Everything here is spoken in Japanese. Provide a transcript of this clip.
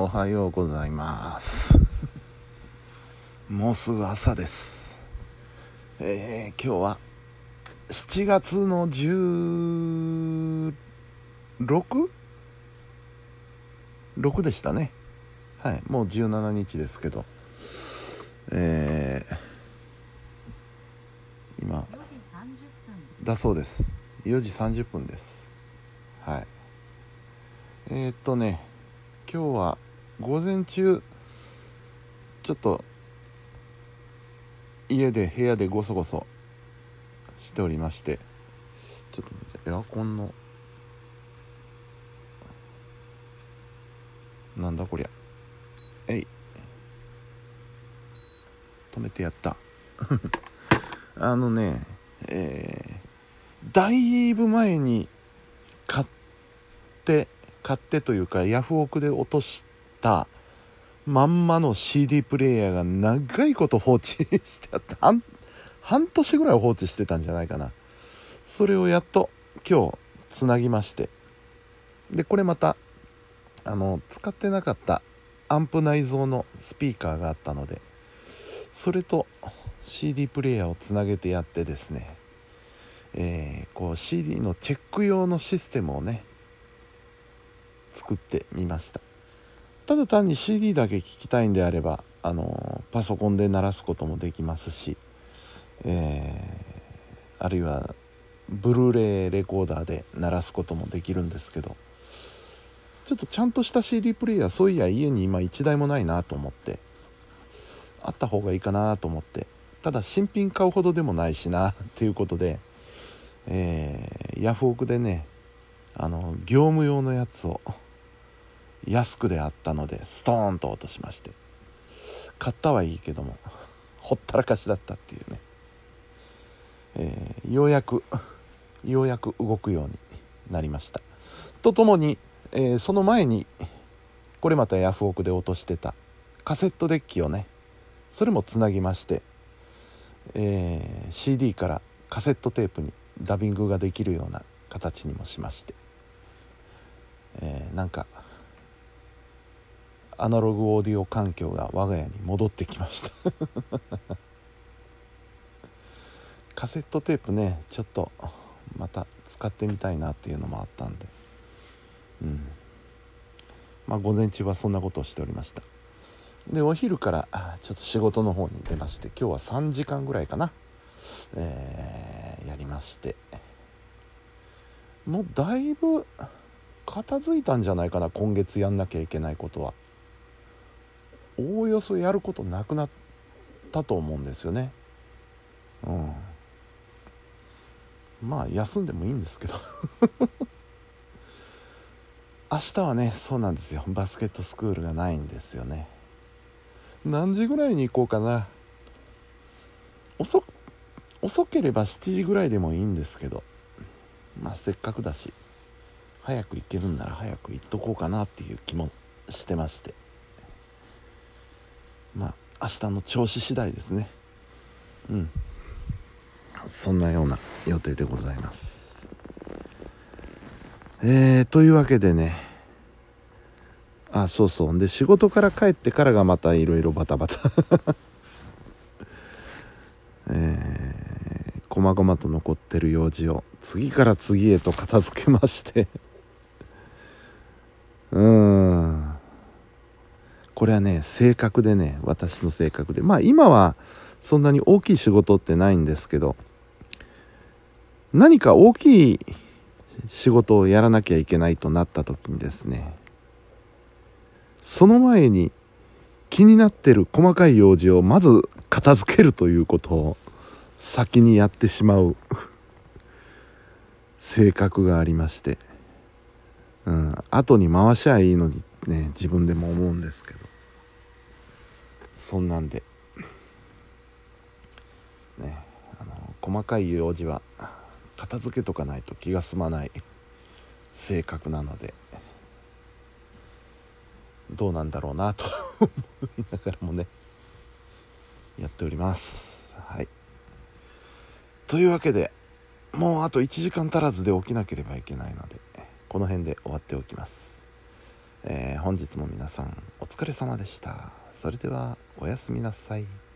おはようございます。もうすぐ朝です。えー、今日は7月の 16?6 でしたね。はいもう17日ですけど。えー、今だそうです。4時30分です。はい。えー、っとね今日は午前中ちょっと家で部屋でゴソゴソしておりましてちょっとエアコンのなんだこりゃ。えい。止めてやった。あのねえー、だいぶ前に買って買ってというかヤフオクで落としたまんまの CD プレイヤーが長いこと放置してあって 半半年ぐらい放置してたんじゃないかな。それをやっと今日つなぎまして。でこれまたあの使ってなかったアンプ内蔵のスピーカーがあったのでそれと CD プレイヤーをつなげてやってですね。えー、こう CD のチェック用のシステムをね作ってみました。ただ単に CD だけ聴きたいんであればあのパソコンで鳴らすこともできますし、えー、あるいはブルーレイレコーダーで鳴らすこともできるんですけどちょっとちゃんとした CD プレイヤーそういや家に今1台もないなと思ってあった方がいいかなと思ってただ新品買うほどでもないしなっていうことで、えー、ヤフオクでねあの業務用のやつを安くであったのでストーンと落としまして。買ったはいいけどもほったらかしだったっていうね、えー、ようやくようやく動くようになりました。とともに、えー、その前にこれまたヤフオクで落としてたカセットデッキをねそれもつなぎまして、えー、CD からカセットテープにダビングができるような形にもしまして、えー、なんかアナログオーディオ環境が我が家に戻ってきました。カセットテープねちょっとまた使ってみたいなっていうのもあったんで。うん。まあ午前中はそんなことをしておりました。でお昼からちょっと仕事の方に出まして今日は3時間ぐらいかな、えー、やりまして。もうだいぶ片付いたんじゃないかな今月やんなきゃいけないことは。おおよそやることなくなったと思うんですよね。うん。まあ休んでもいいんですけど。明日はねそうなんですよ。バスケットスクールがないんですよね。何時ぐらいに行こうかな。遅遅ければ7時ぐらいでもいいんですけど。まあせっかくだし早く行けるんなら早く行っとこうかなっていう気もしてまして。まあ明日の調子次第ですね。うん。そんなような予定でございます。えー、というわけでね。あそうそう。で仕事から帰ってからがまたいろいろバタバタ。えー、こまごまと残ってる用事を次から次へと片付けまして。うん。これはね性格でね私の性格で。まあ今はそんなに大きい仕事ってないんですけど何か大きい仕事をやらなきゃいけないとなった時にですねその前に気になってる細かい用事をまず片付けるということを先にやってしまう 性格がありまして、うん、後に回しゃいいのにね自分でも思うんですけど。そんなんで。ねあの細かい用事は片付けとかないと気が済まない。性格なので。どうなんだろうなと。思いながらもね。やっております。はい。というわけでもうあと1時間足らずで起きなければいけないのでこの辺で終わっておきます。えー本日も皆さんお疲れ様でした。それではおやすみなさい。